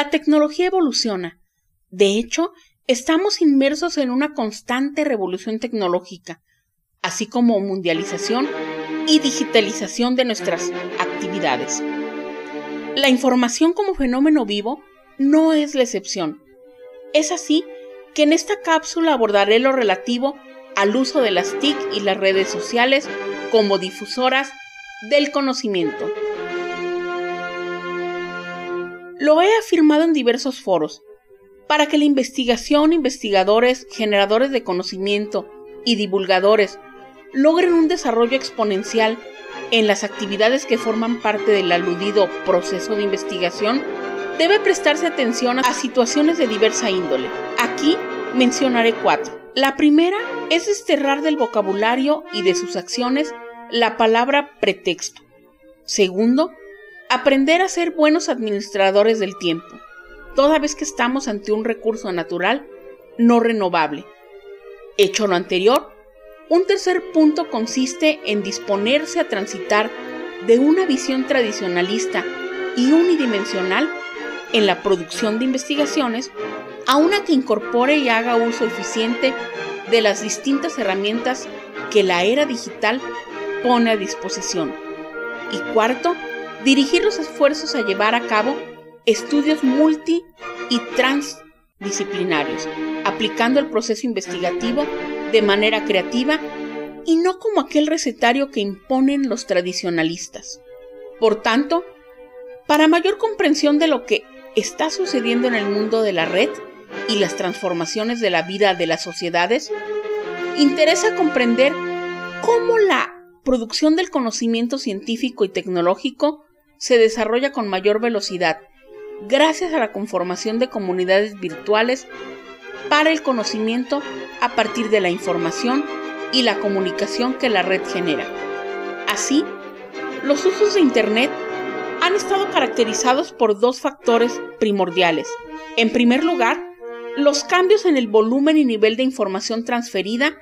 La tecnología evoluciona. De hecho, estamos inmersos en una constante revolución tecnológica, así como mundialización y digitalización de nuestras actividades. La información como fenómeno vivo no es la excepción. Es así que en esta cápsula abordaré lo relativo al uso de las TIC y las redes sociales como difusoras del conocimiento. Lo he afirmado en diversos foros. Para que la investigación, investigadores, generadores de conocimiento y divulgadores logren un desarrollo exponencial en las actividades que forman parte del aludido proceso de investigación, debe prestarse atención a situaciones de diversa índole. Aquí mencionaré cuatro. La primera es desterrar del vocabulario y de sus acciones la palabra pretexto. Segundo, Aprender a ser buenos administradores del tiempo, toda vez que estamos ante un recurso natural no renovable. Hecho lo anterior, un tercer punto consiste en disponerse a transitar de una visión tradicionalista y unidimensional en la producción de investigaciones a una que incorpore y haga uso eficiente de las distintas herramientas que la era digital pone a disposición. Y cuarto, dirigir los esfuerzos a llevar a cabo estudios multi y transdisciplinarios, aplicando el proceso investigativo de manera creativa y no como aquel recetario que imponen los tradicionalistas. Por tanto, para mayor comprensión de lo que está sucediendo en el mundo de la red y las transformaciones de la vida de las sociedades, interesa comprender cómo la producción del conocimiento científico y tecnológico se desarrolla con mayor velocidad gracias a la conformación de comunidades virtuales para el conocimiento a partir de la información y la comunicación que la red genera. Así, los usos de Internet han estado caracterizados por dos factores primordiales. En primer lugar, los cambios en el volumen y nivel de información transferida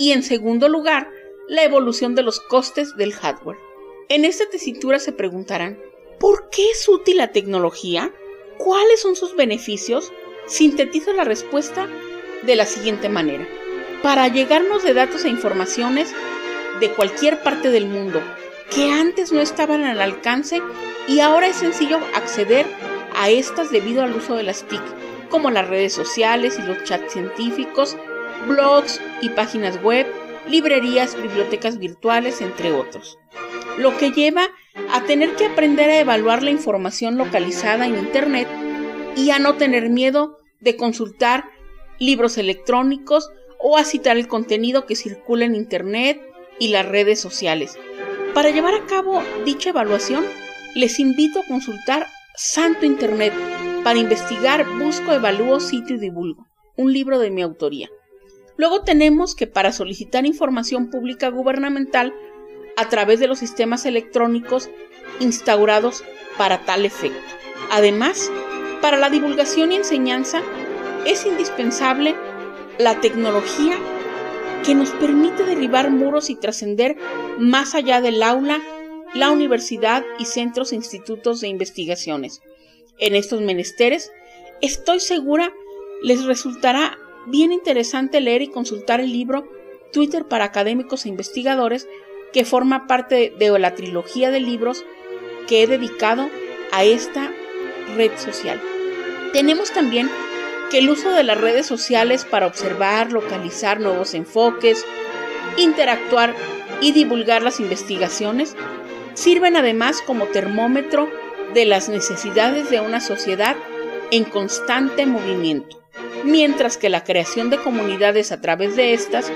y en segundo lugar, la evolución de los costes del hardware. En esta tesitura se preguntarán, ¿por qué es útil la tecnología? ¿Cuáles son sus beneficios? Sintetizo la respuesta de la siguiente manera. Para llegarnos de datos e informaciones de cualquier parte del mundo que antes no estaban al alcance y ahora es sencillo acceder a estas debido al uso de las TIC, como las redes sociales y los chats científicos, blogs y páginas web, librerías, bibliotecas virtuales, entre otros lo que lleva a tener que aprender a evaluar la información localizada en Internet y a no tener miedo de consultar libros electrónicos o a citar el contenido que circula en Internet y las redes sociales. Para llevar a cabo dicha evaluación, les invito a consultar Santo Internet para investigar, busco, evalúo, sitio y divulgo, un libro de mi autoría. Luego tenemos que para solicitar información pública gubernamental a través de los sistemas electrónicos instaurados para tal efecto. Además, para la divulgación y enseñanza es indispensable la tecnología que nos permite derribar muros y trascender más allá del aula, la universidad y centros e institutos de investigaciones. En estos menesteres, estoy segura les resultará bien interesante leer y consultar el libro Twitter para académicos e investigadores que forma parte de la trilogía de libros que he dedicado a esta red social. Tenemos también que el uso de las redes sociales para observar, localizar nuevos enfoques, interactuar y divulgar las investigaciones sirven además como termómetro de las necesidades de una sociedad en constante movimiento, mientras que la creación de comunidades a través de estas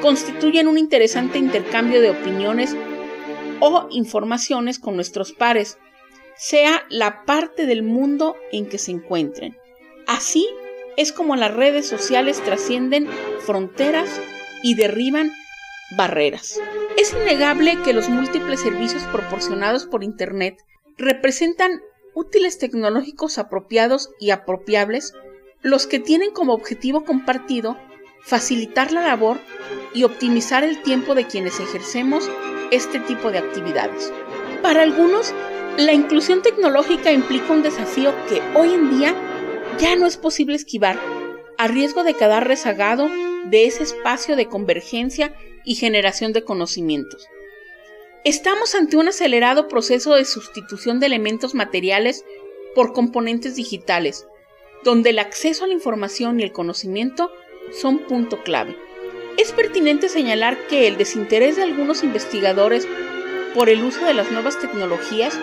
constituyen un interesante intercambio de opiniones o informaciones con nuestros pares, sea la parte del mundo en que se encuentren. Así es como las redes sociales trascienden fronteras y derriban barreras. Es innegable que los múltiples servicios proporcionados por Internet representan útiles tecnológicos apropiados y apropiables, los que tienen como objetivo compartido facilitar la labor y optimizar el tiempo de quienes ejercemos este tipo de actividades. Para algunos, la inclusión tecnológica implica un desafío que hoy en día ya no es posible esquivar, a riesgo de quedar rezagado de ese espacio de convergencia y generación de conocimientos. Estamos ante un acelerado proceso de sustitución de elementos materiales por componentes digitales, donde el acceso a la información y el conocimiento son punto clave. Es pertinente señalar que el desinterés de algunos investigadores por el uso de las nuevas tecnologías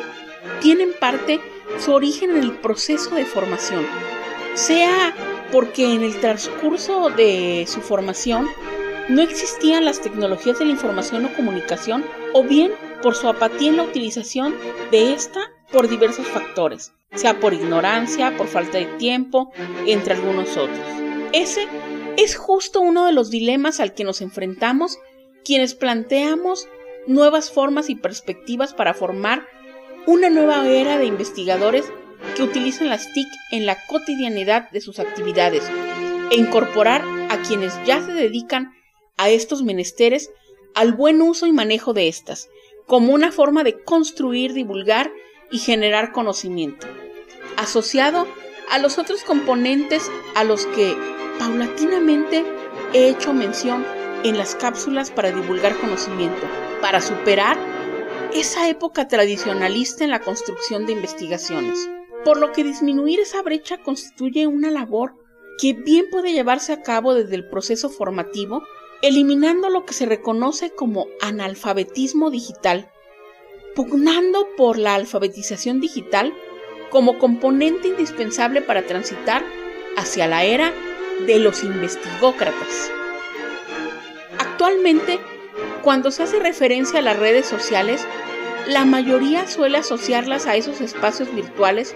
tiene en parte su origen en el proceso de formación, sea porque en el transcurso de su formación no existían las tecnologías de la información o comunicación o bien por su apatía en la utilización de esta por diversos factores, sea por ignorancia, por falta de tiempo, entre algunos otros. Ese es justo uno de los dilemas al que nos enfrentamos quienes planteamos nuevas formas y perspectivas para formar una nueva era de investigadores que utilizan las TIC en la cotidianidad de sus actividades e incorporar a quienes ya se dedican a estos menesteres al buen uso y manejo de estas, como una forma de construir, divulgar y generar conocimiento, asociado a los otros componentes a los que paulatinamente he hecho mención en las cápsulas para divulgar conocimiento, para superar esa época tradicionalista en la construcción de investigaciones. Por lo que disminuir esa brecha constituye una labor que bien puede llevarse a cabo desde el proceso formativo eliminando lo que se reconoce como analfabetismo digital, pugnando por la alfabetización digital como componente indispensable para transitar hacia la era de los investigócratas. Actualmente, cuando se hace referencia a las redes sociales, la mayoría suele asociarlas a esos espacios virtuales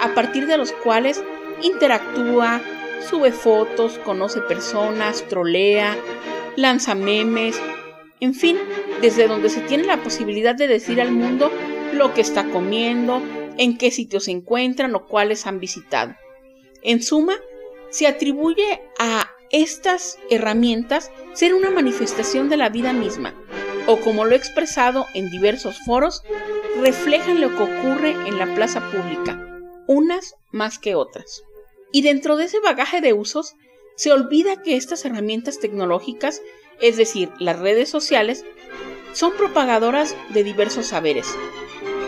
a partir de los cuales interactúa, sube fotos, conoce personas, trolea, lanza memes, en fin, desde donde se tiene la posibilidad de decir al mundo lo que está comiendo, en qué sitios se encuentran o cuáles han visitado. En suma, se atribuye a estas herramientas ser una manifestación de la vida misma, o como lo he expresado en diversos foros, reflejan lo que ocurre en la plaza pública, unas más que otras. Y dentro de ese bagaje de usos, se olvida que estas herramientas tecnológicas, es decir, las redes sociales, son propagadoras de diversos saberes.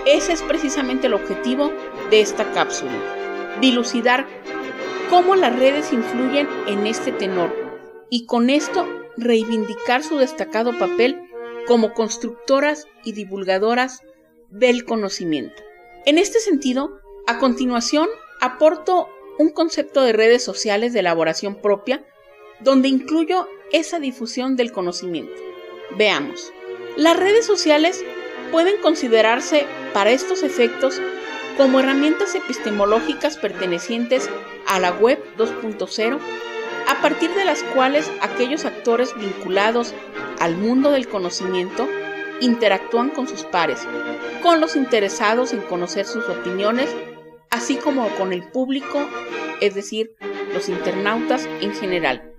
Ese es precisamente el objetivo de esta cápsula, dilucidar cómo las redes influyen en este tenor y con esto reivindicar su destacado papel como constructoras y divulgadoras del conocimiento. En este sentido, a continuación aporto un concepto de redes sociales de elaboración propia, donde incluyo esa difusión del conocimiento. Veamos. Las redes sociales pueden considerarse para estos efectos como herramientas epistemológicas pertenecientes a la web 2.0, a partir de las cuales aquellos actores vinculados al mundo del conocimiento interactúan con sus pares, con los interesados en conocer sus opiniones así como con el público, es decir, los internautas en general.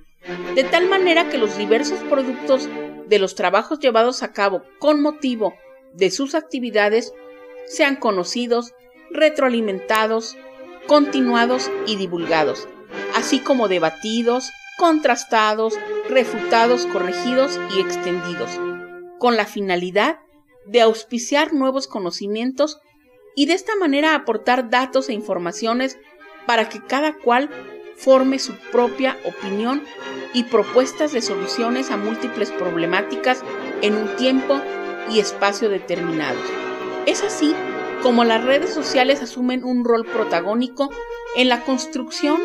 De tal manera que los diversos productos de los trabajos llevados a cabo con motivo de sus actividades sean conocidos, retroalimentados, continuados y divulgados, así como debatidos, contrastados, refutados, corregidos y extendidos, con la finalidad de auspiciar nuevos conocimientos y de esta manera aportar datos e informaciones para que cada cual forme su propia opinión y propuestas de soluciones a múltiples problemáticas en un tiempo y espacio determinados. Es así como las redes sociales asumen un rol protagónico en la construcción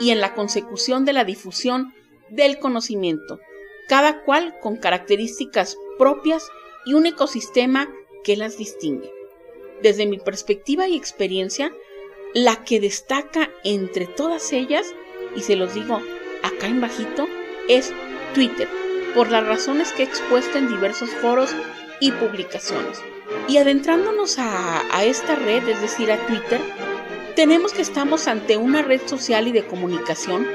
y en la consecución de la difusión del conocimiento, cada cual con características propias y un ecosistema que las distingue. Desde mi perspectiva y experiencia, la que destaca entre todas ellas, y se los digo acá en bajito, es Twitter, por las razones que he expuesto en diversos foros y publicaciones. Y adentrándonos a, a esta red, es decir, a Twitter, tenemos que estamos ante una red social y de comunicación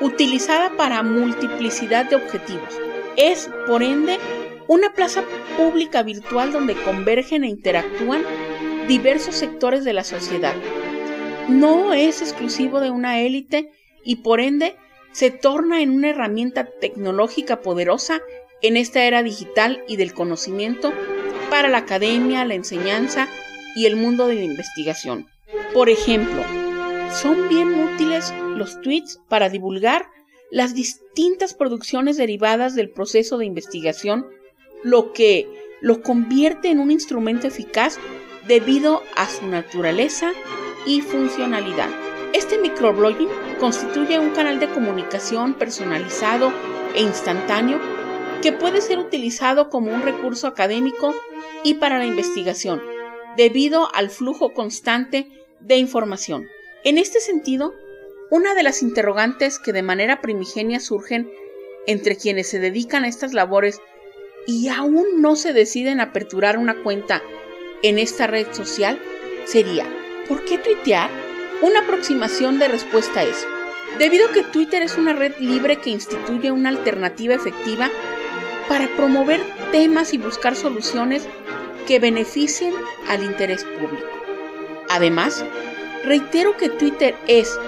utilizada para multiplicidad de objetivos. Es, por ende, una plaza pública virtual donde convergen e interactúan diversos sectores de la sociedad. No es exclusivo de una élite y por ende se torna en una herramienta tecnológica poderosa en esta era digital y del conocimiento para la academia, la enseñanza y el mundo de la investigación. Por ejemplo, son bien útiles los tweets para divulgar las distintas producciones derivadas del proceso de investigación, lo que lo convierte en un instrumento eficaz debido a su naturaleza y funcionalidad. Este microblogging constituye un canal de comunicación personalizado e instantáneo que puede ser utilizado como un recurso académico y para la investigación, debido al flujo constante de información. En este sentido, una de las interrogantes que de manera primigenia surgen entre quienes se dedican a estas labores y aún no se deciden aperturar una cuenta en esta red social sería, ¿por qué tuitear? Una aproximación de respuesta es, debido a que Twitter es una red libre que instituye una alternativa efectiva para promover temas y buscar soluciones que beneficien al interés público. Además, reitero que Twitter es,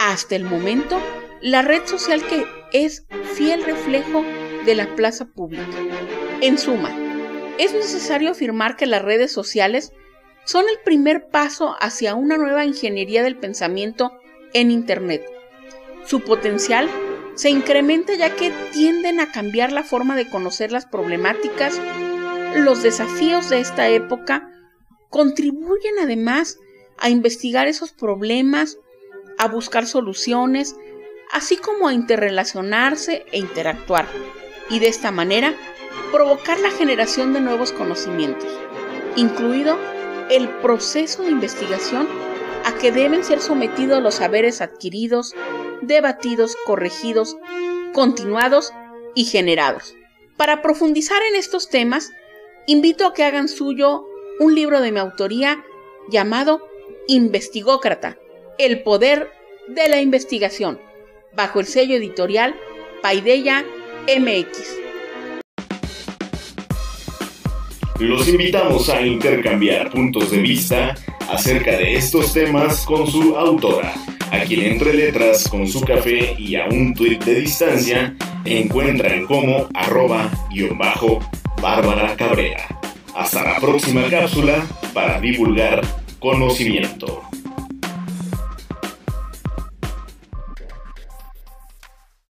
hasta el momento, la red social que es fiel reflejo de la plaza pública. En suma, es necesario afirmar que las redes sociales son el primer paso hacia una nueva ingeniería del pensamiento en Internet. Su potencial se incrementa ya que tienden a cambiar la forma de conocer las problemáticas, los desafíos de esta época, contribuyen además a investigar esos problemas, a buscar soluciones, así como a interrelacionarse e interactuar, y de esta manera provocar la generación de nuevos conocimientos, incluido el proceso de investigación a que deben ser sometidos los saberes adquiridos, debatidos, corregidos, continuados y generados. Para profundizar en estos temas, invito a que hagan suyo un libro de mi autoría llamado Investigócrata, el poder de la investigación, bajo el sello editorial Paideya MX. Los invitamos a intercambiar puntos de vista acerca de estos temas con su autora, a quien entre letras con su café y a un tuit de distancia encuentran como arroba guion bajo Bárbara Cabrera. Hasta la próxima cápsula para divulgar conocimiento.